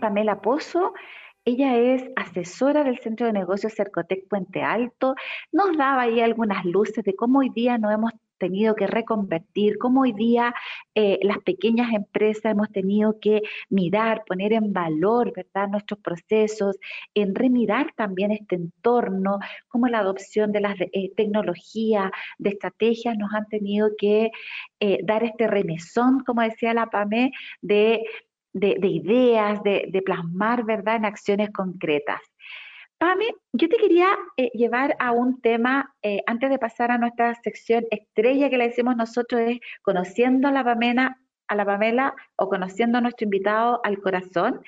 Pamela Pozo. Ella es asesora del Centro de Negocios Cercotec Puente Alto. Nos daba ahí algunas luces de cómo hoy día nos hemos tenido que reconvertir, cómo hoy día eh, las pequeñas empresas hemos tenido que mirar, poner en valor, ¿verdad?, nuestros procesos, en remirar también este entorno, cómo la adopción de las eh, tecnologías, de estrategias nos han tenido que eh, dar este remesón, como decía la PAME, de de, de ideas, de, de plasmar, ¿verdad?, en acciones concretas. Pame, yo te quería eh, llevar a un tema, eh, antes de pasar a nuestra sección estrella que le decimos nosotros, es conociendo a la Pamela, a la Pamela o conociendo a nuestro invitado al corazón.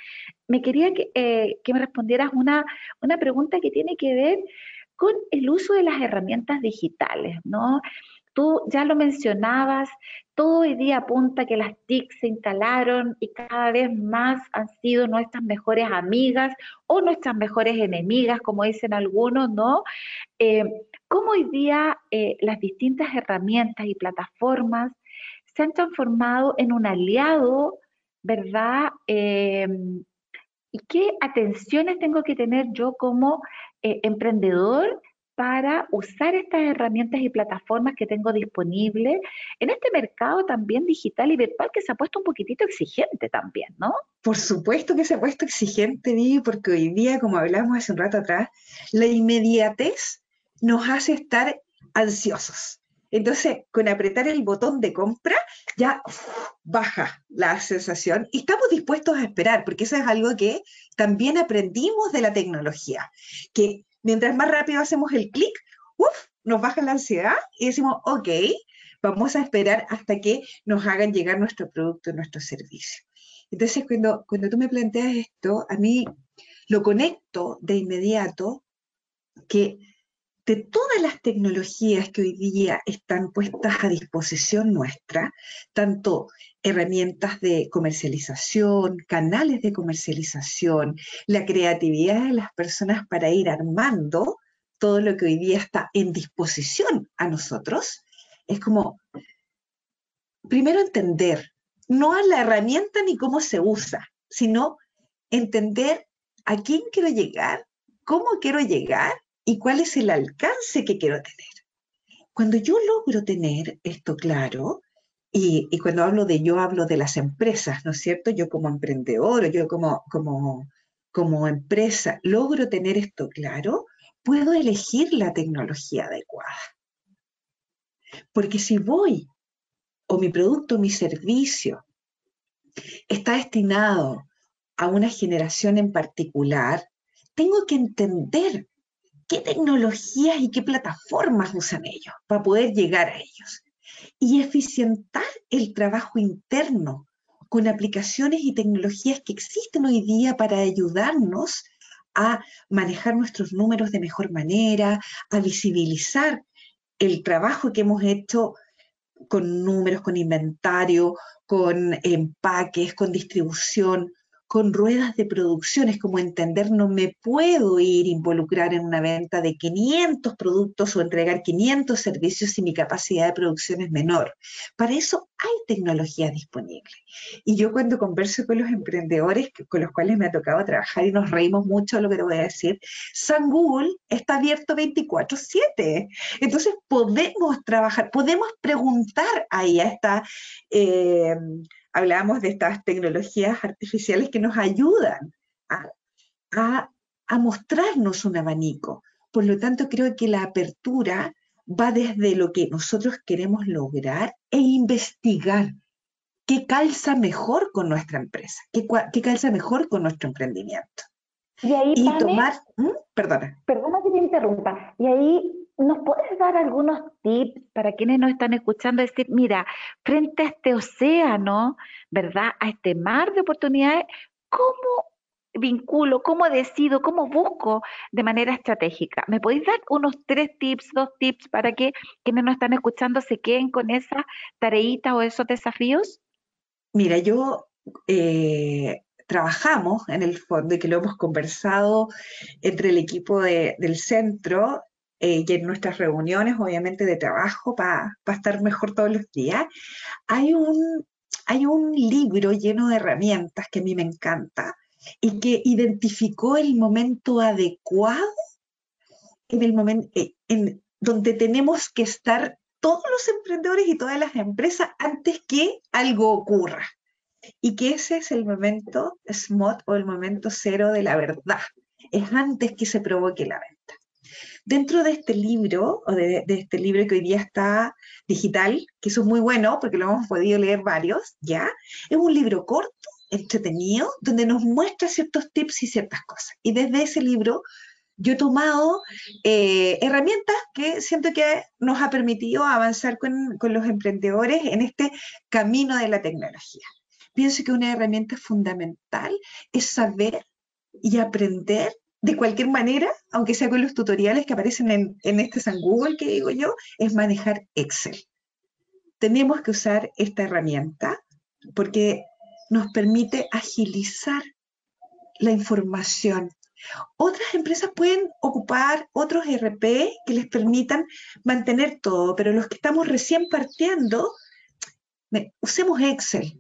Me quería que, eh, que me respondieras una, una pregunta que tiene que ver con el uso de las herramientas digitales, ¿no? Tú ya lo mencionabas, todo hoy día apunta que las TIC se instalaron y cada vez más han sido nuestras mejores amigas o nuestras mejores enemigas, como dicen algunos, ¿no? Eh, ¿Cómo hoy día eh, las distintas herramientas y plataformas se han transformado en un aliado, ¿verdad? Eh, ¿Y qué atenciones tengo que tener yo como emprendedor para usar estas herramientas y plataformas que tengo disponibles en este mercado también digital y virtual que se ha puesto un poquitito exigente también, ¿no? Por supuesto que se ha puesto exigente, Vivi, porque hoy día, como hablamos hace un rato atrás, la inmediatez nos hace estar ansiosos. Entonces, con apretar el botón de compra, ya baja la sensación y estamos dispuestos a esperar, porque eso es algo que también aprendimos de la tecnología, que mientras más rápido hacemos el clic, uf, nos baja la ansiedad y decimos, ok, vamos a esperar hasta que nos hagan llegar nuestro producto, nuestro servicio. Entonces, cuando, cuando tú me planteas esto, a mí lo conecto de inmediato que de todas las tecnologías que hoy día están puestas a disposición nuestra, tanto herramientas de comercialización, canales de comercialización, la creatividad de las personas para ir armando todo lo que hoy día está en disposición a nosotros, es como, primero entender, no a la herramienta ni cómo se usa, sino entender a quién quiero llegar, cómo quiero llegar y cuál es el alcance que quiero tener. Cuando yo logro tener esto claro, y, cuando hablo de yo hablo de las empresas, ¿no es cierto? Yo como emprendedor, yo como, como, como empresa, logro tener esto claro, puedo elegir la tecnología adecuada. Porque si voy, o mi producto, mi servicio, está destinado a una generación en particular, tengo que entender qué tecnologías y qué plataformas usan ellos para poder llegar a ellos. Y eficientar el trabajo interno con aplicaciones y tecnologías que existen hoy día para ayudarnos a manejar nuestros números de mejor manera, a visibilizar el trabajo que hemos hecho con números, con inventario, con empaques, con distribución, con ruedas de producción, es como entender, no me puedo ir involucrar en una venta de 500 productos o entregar 500 servicios si mi capacidad de producción es menor. Para eso hay tecnología disponible. Y yo cuando converso con los emprendedores con los cuales me ha tocado trabajar y nos reímos mucho de lo que te voy a decir, San Google está abierto 24/7. Entonces podemos trabajar, podemos preguntar ahí a esta... Eh, hablábamos de estas tecnologías artificiales que nos ayudan a, mostrarnos un abanico. Por lo tanto, creo que la apertura va desde lo que nosotros queremos lograr e investigar qué calza mejor con nuestra empresa, qué, calza mejor con nuestro emprendimiento. Y ahí, tomar, ¿Mm? perdona. Perdona que te interrumpa. Y ahí ¿Nos puedes dar algunos tips para quienes nos están escuchando? Decir, mira, frente a este océano, ¿verdad? A este mar de oportunidades, ¿cómo vinculo, cómo decido, cómo busco de manera estratégica? ¿Me podéis dar unos tres tips, dos tips para que quienes nos están escuchando se queden con esa tareita o esos desafíos? Mira, yo eh, trabajamos en el fondo y que lo hemos conversado entre el equipo del centro eh, y en nuestras reuniones, obviamente, de trabajo para estar mejor todos los días, hay un, hay un libro lleno de herramientas que a mí me encanta y que identificó el momento adecuado en el momento eh, en donde tenemos que estar todos los emprendedores y todas las empresas antes que algo ocurra. Y que ese es el momento SMOT o el momento cero de la verdad. Es antes que se provoque la venta. Dentro de este libro, o de, este libro que hoy día está digital, que eso es muy bueno porque lo hemos podido leer varios, ¿ya? Es un libro corto, entretenido, donde nos muestra ciertos tips y ciertas cosas. Y desde ese libro yo he tomado eh, herramientas que siento que nos ha permitido avanzar con, con, los emprendedores en este camino de la tecnología. Pienso que una herramienta fundamental es saber y aprender de cualquier manera, aunque sea con los tutoriales que aparecen en, este San Google que digo yo, es manejar Excel. Tenemos que usar esta herramienta porque nos permite agilizar la información. Otras empresas pueden ocupar otros RP que les permitan mantener todo, pero los que estamos recién partiendo, usemos Excel,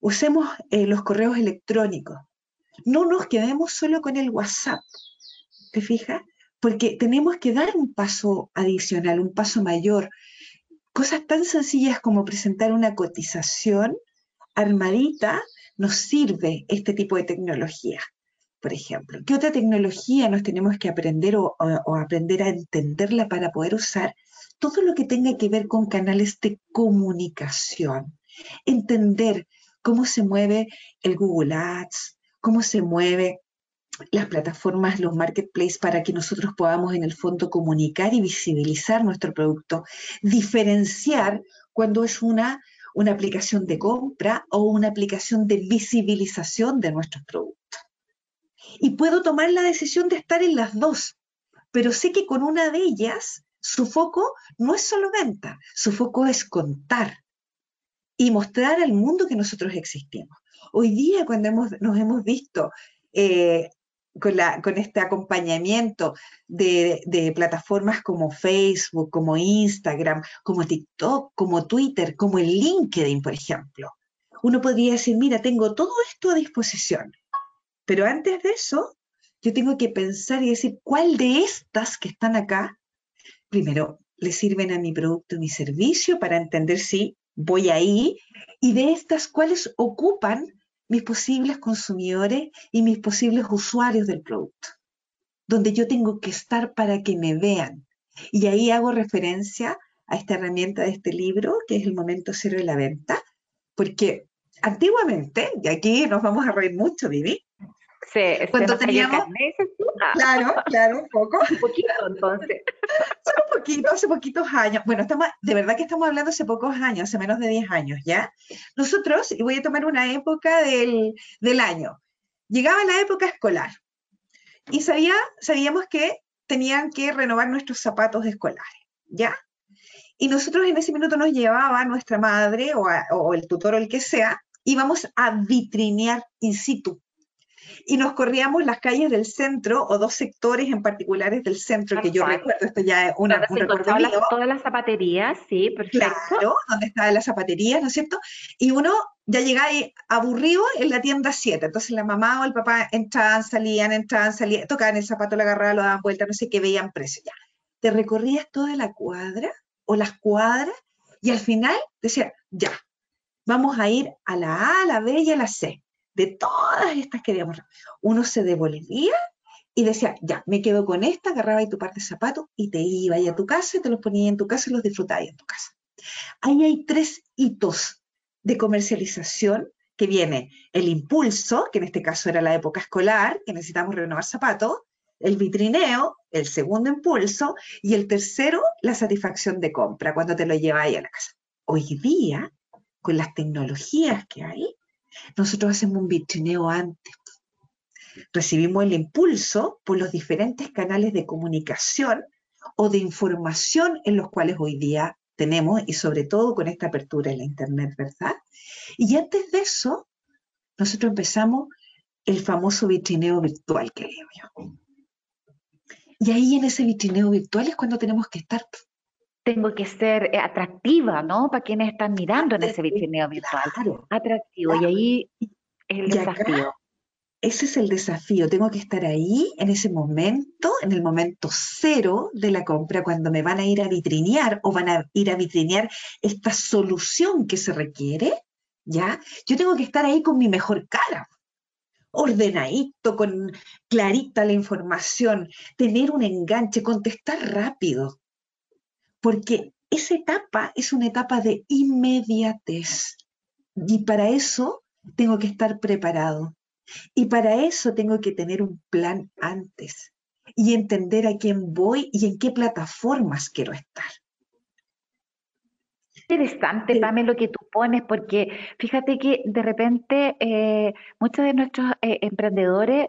usemos eh, los correos electrónicos, no nos quedemos solo con el WhatsApp, ¿te fijas? Porque tenemos que dar un paso adicional, un paso mayor. Cosas tan sencillas como presentar una cotización armadita nos sirve este tipo de tecnología, por ejemplo. ¿Qué otra tecnología nos tenemos que aprender o, o aprender a entenderla para poder usar? Todo lo que tenga que ver con canales de comunicación. Entender cómo se mueve el Google Ads, cómo se mueve las plataformas, los marketplaces, para que nosotros podamos en el fondo comunicar y visibilizar nuestro producto, diferenciar cuando es una, una aplicación de compra o una aplicación de visibilización de nuestros productos. Y puedo tomar la decisión de estar en las dos, pero sé que con una de ellas su foco no es solo venta, su foco es contar y mostrar al mundo que nosotros existimos. Hoy día, cuando nos hemos visto eh, con, este acompañamiento de, plataformas como Facebook, como Instagram, como TikTok, como Twitter, como el LinkedIn, por ejemplo. Uno podría decir, mira, tengo todo esto a disposición, pero antes de eso, yo tengo que pensar y decir, ¿cuál de estas que están acá, primero, le sirven a mi producto, mi servicio, para entender si voy ahí, y de estas, cuáles ocupan mis posibles consumidores y mis posibles usuarios del producto, donde yo tengo que estar para que me vean. Y ahí hago referencia a esta herramienta de este libro, que es el momento cero de la venta, porque antiguamente, y aquí nos vamos a reír mucho, Vivi, se, cuando teníamos, claro, claro, un poco. Un poquito, entonces. Solo un poquito, hace poquitos años. Bueno, estamos, de verdad que estamos hablando hace pocos años, hace menos de 10 años, ¿ya? Nosotros, y voy a tomar una época del, del año, llegaba la época escolar y sabía, sabíamos que tenían que renovar nuestros zapatos escolares, ¿ya? Y nosotros en ese minuto nos llevaba nuestra madre o, o el tutor o el que sea, íbamos a vitrinear in situ y nos corríamos las calles del centro o dos sectores en particulares del centro que yo recuerdo, esto ya es una, un recuerdo Todas las zapaterías, sí, perfecto. Claro, donde estaban las zapaterías, ¿no es cierto? Y uno ya llegaba aburrido en la tienda 7, entonces la mamá o el papá entraban, salían, entraban, salían, tocaban el zapato, lo agarraban, lo daban vuelta, no sé qué, veían precio, ya. Te recorrías toda la cuadra o las cuadras y al final decía, ya, vamos a ir a la A, a la B y a la C de todas estas que habíamos, uno se devolvía y decía, ya, me quedo con esta, agarraba ahí tu parte de zapato y te iba a tu casa y te los ponía en tu casa y los disfrutabas en tu casa. Ahí hay tres hitos de comercialización que viene el impulso, que en este caso era la época escolar, que necesitamos renovar zapatos, el vitrineo, el segundo impulso, y el tercero, la satisfacción de compra, cuando te lo lleváis a la casa. Hoy día, con las tecnologías que hay, nosotros hacemos un vitrineo antes. Recibimos el impulso por los diferentes canales de comunicación o de información en los cuales hoy día tenemos y sobre todo con esta apertura en la Internet, ¿verdad? Y antes de eso, nosotros empezamos el famoso vitrineo virtual que digo yo. Y ahí en ese vitrineo virtual es cuando tenemos que estar tengo que ser eh, atractiva, ¿no? Para quienes están mirando en ese vitrineo virtual. Claro, atractivo. Y ahí es el desafío. ese es el desafío. Tengo que estar ahí en ese momento, en el momento cero de la compra, cuando me van a ir a vitrinear o van a ir a vitrinear esta solución que se requiere, ¿ya? Yo tengo que estar ahí con mi mejor cara ordenadito, con clarita la información, tener un enganche, contestar rápido, porque esa etapa es una etapa de inmediatez. Y para eso tengo que estar preparado. Y para eso tengo que tener un plan antes y entender a quién voy y en qué plataformas quiero estar. Interesante, Pame, lo que tú pones, porque fíjate que de repente eh, muchos de nuestros eh, emprendedores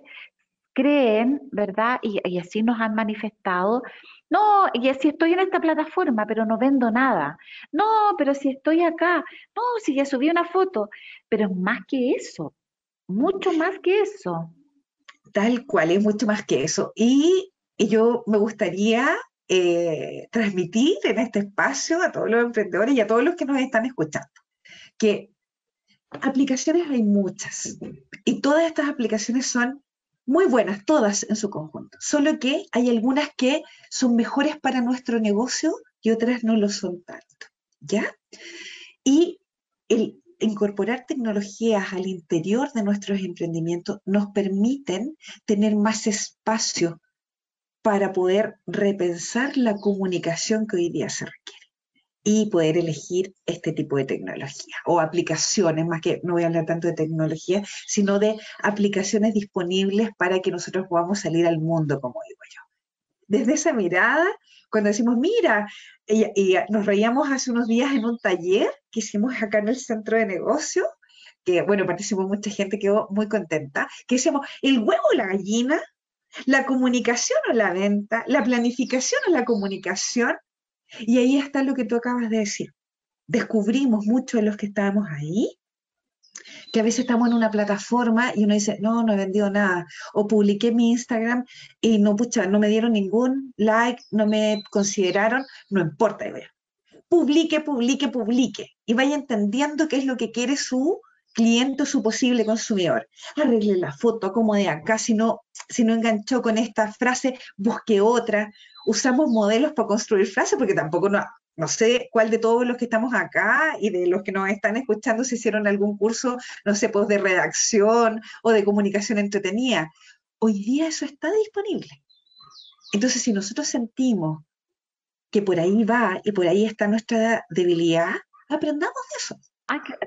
creen, ¿verdad? y, así nos han manifestado, no, y si estoy en esta plataforma, pero no vendo nada. No, pero si estoy acá. No, si ya subí una foto. Pero es más que eso, mucho más que eso. Tal cual, es mucho más que eso. Y, yo me gustaría eh, transmitir en este espacio a todos los emprendedores y a todos los que nos están escuchando que aplicaciones hay muchas y todas estas aplicaciones son muy buenas, todas en su conjunto, solo que hay algunas que son mejores para nuestro negocio y otras no lo son tanto, ¿ya? Y el incorporar tecnologías al interior de nuestros emprendimientos nos permiten tener más espacio para poder repensar la comunicación que hoy día se requiere y poder elegir este tipo de tecnología o aplicaciones, más que no voy a hablar tanto de tecnología, sino de aplicaciones disponibles para que nosotros podamos salir al mundo, como digo yo. Desde esa mirada, cuando decimos, mira, y, nos reíamos hace unos días en un taller que hicimos acá en el centro de negocio, que bueno, participó mucha gente, quedó muy contenta, que decíamos, el huevo o la gallina, la comunicación o la venta, la planificación o la comunicación. Y ahí está lo que tú acabas de decir. Descubrimos mucho de los que estábamos ahí, que a veces estamos en una plataforma y uno dice, no, no he vendido nada. O publiqué mi Instagram y no, pucha, no me dieron ningún like, no me consideraron, no importa. Publique, publique, publique. Y vaya entendiendo qué es lo que quiere su cliente o su posible consumidor. Arregle la foto, acomode acá, si no, si no enganchó con esta frase, busque otra. Usamos modelos para construir frases porque tampoco no, no sé cuál de todos los que estamos acá y de los que nos están escuchando se hicieron algún curso, no sé, pues de redacción o de comunicación entretenida. Hoy día eso está disponible. Entonces, si nosotros sentimos que por ahí va y por ahí está nuestra debilidad, aprendamos de eso.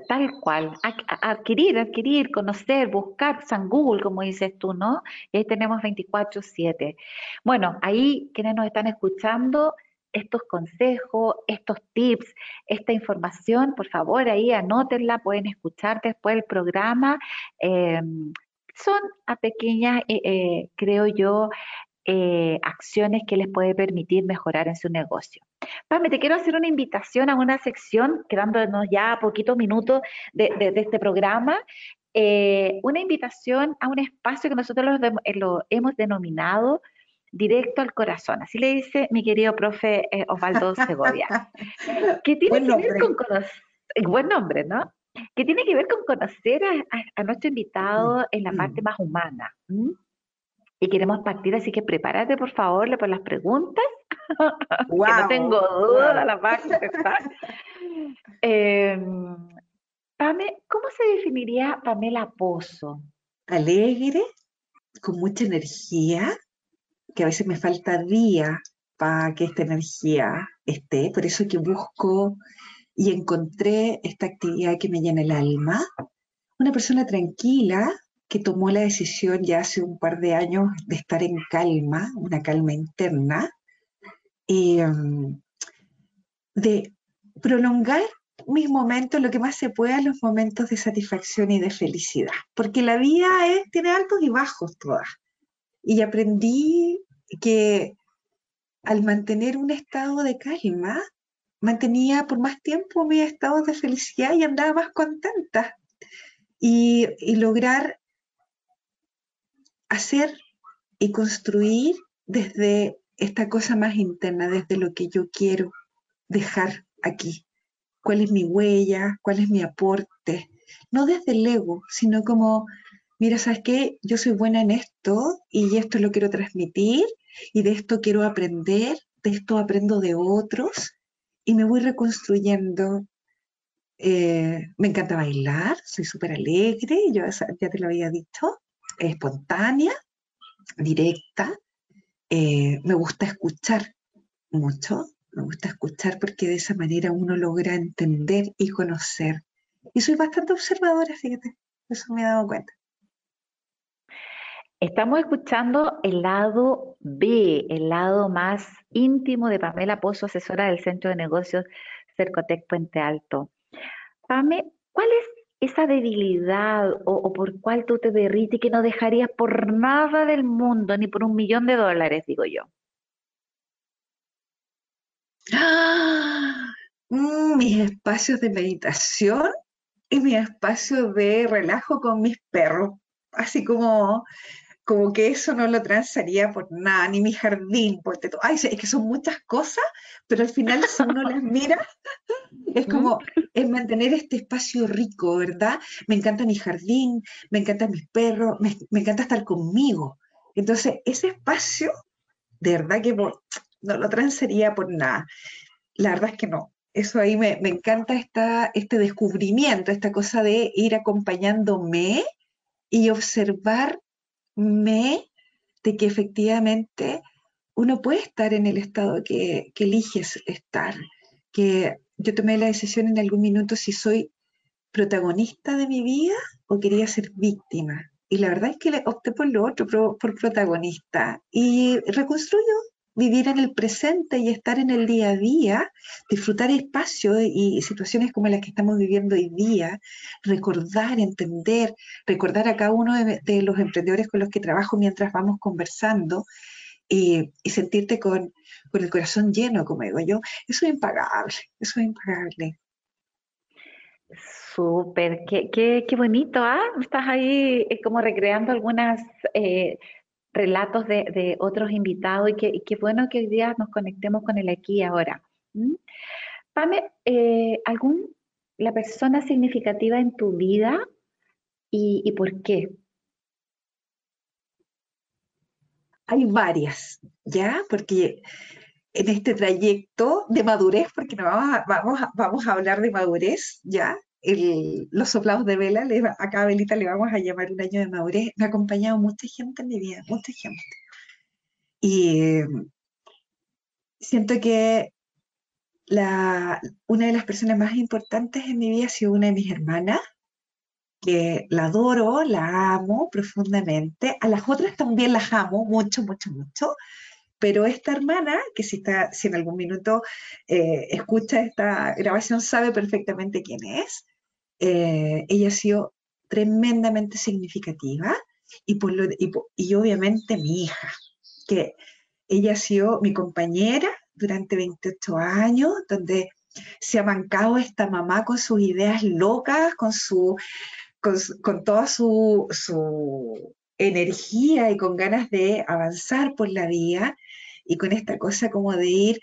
Tal cual, adquirir, adquirir, conocer, buscar San Google, como dices tú, ¿no? Y ahí tenemos 24/7. Bueno, ahí quienes nos están escuchando, estos consejos, estos tips, esta información, por favor, ahí anótenla, pueden escuchar después el programa. Em, son a pequeñas, eh, eh, creo yo, eh, acciones que les puede permitir mejorar en su negocio. Pame, te quiero hacer una invitación a una sección, quedándonos ya a poquitos minutos de, este programa, eh, una invitación a un espacio que nosotros lo, hemos denominado directo al corazón. Así le dice mi querido profe eh, Osvaldo Segovia. que tiene que ver con conocer, buen nombre, ¿no? Que tiene que ver con conocer a, nuestro invitado en la parte más humana y queremos partir, así que prepárate por favor por las preguntas, que no tengo duda, la parte eh, Pame, ¿cómo se definiría Pamela Pozo? Alegre, con mucha energía, que a veces me falta día para que esta energía esté, por eso que busco y encontré esta actividad que me llena el alma. Una persona tranquila, que tomó la decisión ya hace un par de años de estar en calma, una calma interna, em, de prolongar mis momentos, lo que más se pueda, los momentos de satisfacción y de felicidad, porque la vida tiene altos y bajos todas. Y aprendí que al mantener un estado de calma, mantenía por más tiempo mi estado de felicidad y andaba más contenta. Y lograr hacer y construir desde esta cosa más interna, desde lo que yo quiero dejar aquí. ¿Cuál es mi huella? ¿Cuál es mi aporte? No desde el ego, sino como, mira, ¿sabes qué? Yo soy buena en esto y esto lo quiero transmitir y de esto quiero aprender, de esto aprendo de otros y me voy reconstruyendo. Eh, me encanta bailar, soy súper alegre, yo ya te lo había dicho espontánea, directa. Eh, me gusta escuchar mucho, me gusta escuchar porque de esa manera uno logra entender y conocer. Y soy bastante observadora, fíjate, eso me he dado cuenta. Estamos escuchando el lado B, el lado más íntimo de Pamela Pozo, asesora del Centro de Negocios Cercotec Puente Alto. Pame, ¿cuál es esa debilidad o, por cuál tú te derrites que no dejarías por nada del mundo, ni por un millón de dólares, digo yo. Mm, mis espacios de meditación y mis espacios de relajo con mis perros, así como como que eso no lo transaría por nada, ni mi jardín, porque ay, es que son muchas cosas, pero al final si uno las mira, es como, es mantener este espacio rico, ¿verdad? Me encanta mi jardín, me encantan mis perros, me, encanta estar conmigo. Entonces, ese espacio, de verdad que no lo transaría por nada. La verdad es que no. Eso ahí me, me encanta esta, este descubrimiento, esta cosa de ir acompañándome y observar me de que efectivamente uno puede estar en el estado que, eliges estar, que yo tomé la decisión en algún minuto si soy protagonista de mi vida o quería ser víctima. Y la verdad es que opté por lo otro, por, protagonista. Y reconstruyo vivir en el presente y estar en el día a día, disfrutar espacios y situaciones como las que estamos viviendo hoy día, recordar, entender, recordar a cada uno de, los emprendedores con los que trabajo mientras vamos conversando y, sentirte con, el corazón lleno, como digo yo, eso es impagable, eso es impagable. Súper, qué, qué, bonito, ¿ah? Estás ahí eh, como recreando algunas eh, relatos de, otros invitados y qué, bueno que hoy día nos conectemos con el aquí y ahora. Pame, eh, ¿algún, la persona significativa en tu vida y, por qué? Hay varias, ¿ya? Porque en este trayecto de madurez, porque no vamos vamos vamos a hablar de madurez, ¿ya? Los soplados de vela, a cada le vamos a llamar un año de madurez. Me ha acompañado mucha gente en mi vida, mucha gente. Y siento que una de las personas más importantes en mi vida ha sido una de mis hermanas, que la adoro, la amo profundamente. A las otras también las amo mucho, mucho, mucho. Pero esta hermana, que si, está, si en algún minuto eh, escucha esta grabación, sabe perfectamente quién es. Eh, ella ha sido tremendamente significativa y, por lo, y, obviamente mi hija, que ella ha sido mi compañera durante 28 años, donde se ha mancado esta mamá con sus ideas locas, con, su, con, toda su, su, energía y con ganas de avanzar por la vida y con esta cosa como de ir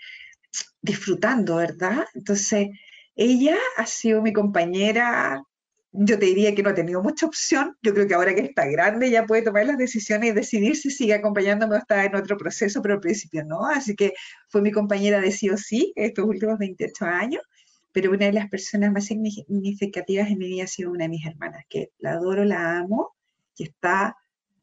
disfrutando, ¿verdad? Entonces, ella ha sido mi compañera, yo te diría que no ha tenido mucha opción, yo creo que ahora que está grande ya puede tomar las decisiones y decidir si sigue acompañándome o está en otro proceso, pero al principio no, así que fue mi compañera de sí o sí estos últimos 28 años, pero una de las personas más significativas en mi vida ha sido una de mis hermanas, que la adoro, la amo y está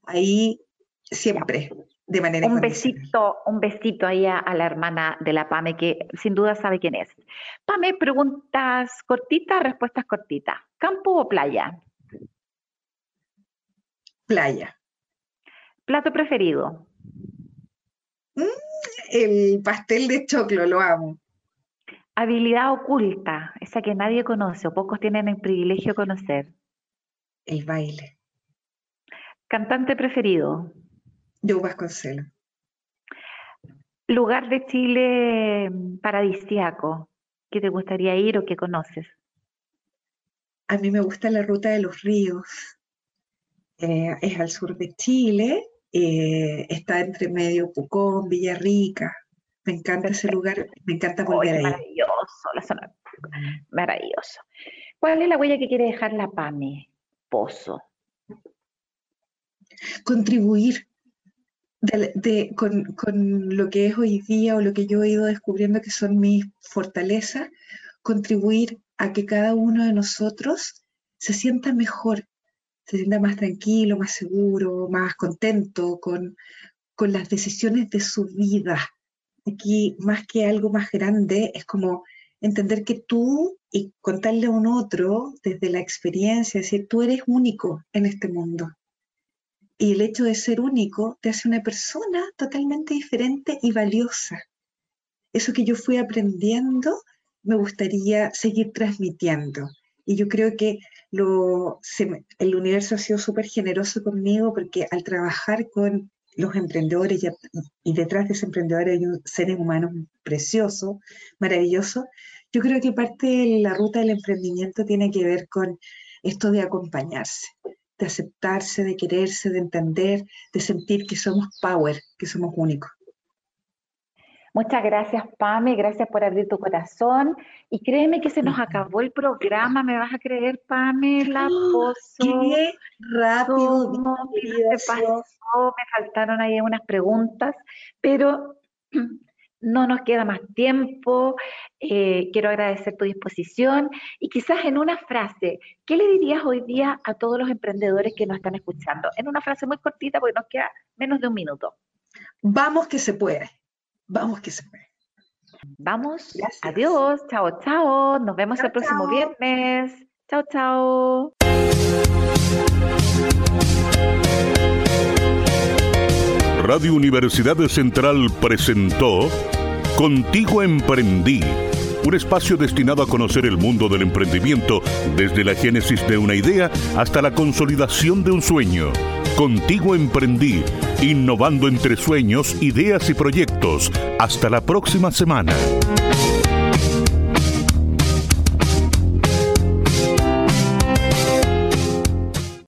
ahí siempre de manera un besito, un besito ahí a, la hermana de la Pame, que sin duda sabe quién es. Pame, preguntas cortitas, respuestas cortitas. ¿Campo o playa? Playa. ¿Plato preferido? Mm, el pastel de choclo, lo amo. Habilidad oculta, esa que nadie conoce o pocos tienen el privilegio de conocer. El baile. Cantante preferido. Yo Vasconcelos. Lugar de Chile paradisiaco que te gustaría ir o que conoces. A mí me gusta la ruta de los ríos. Eh, es al sur de Chile, eh, está entre medio Pucón, Villarrica. Me encanta ese lugar, me encanta volver ahí. Maravilloso, la zona. Maravilloso. ¿Cuál es la huella que quiere dejar la PAME? Pozo. Contribuir con, lo que es hoy día o lo que yo he ido descubriendo que son mis fortalezas, contribuir a que cada uno de nosotros se sienta mejor, se sienta más tranquilo, más seguro, más contento con, con las decisiones de su vida. Aquí, más que algo más grande, es como entender que tú y contarle a un otro desde la experiencia, decir, tú eres único en este mundo y el hecho de ser único te hace una persona totalmente diferente y valiosa. Eso que yo fui aprendiendo, me gustaría seguir transmitiendo. Y yo creo que lo, el universo ha sido súper generoso conmigo porque al trabajar con los emprendedores y, detrás de ese emprendedor hay un seres humanos precioso, maravilloso, yo creo que parte de la ruta del emprendimiento tiene que ver con esto de acompañarse, de aceptarse, de quererse, de entender, de sentir que somos power, que somos únicos. Muchas gracias, Pame, gracias por abrir tu corazón. Y créeme que se nos acabó el programa, ¿me vas a creer, Pame? La ¡Qué rápido! me faltaron ahí unas preguntas, pero no nos queda más tiempo, eh, quiero agradecer tu disposición y quizás en una frase, ¿qué le dirías hoy día a todos los emprendedores que nos están escuchando? En una frase muy cortita porque nos queda menos de un minuto. Vamos que se puede, vamos que se puede. Vamos, adiós, chao, chao, nos vemos el próximo viernes. Chao, chao. Radio Universidad Central presentó Contigo Emprendí, un espacio destinado a conocer el mundo del emprendimiento desde la génesis de una idea hasta la consolidación de un sueño. Contigo Emprendí, innovando entre sueños, ideas y proyectos. Hasta la próxima semana.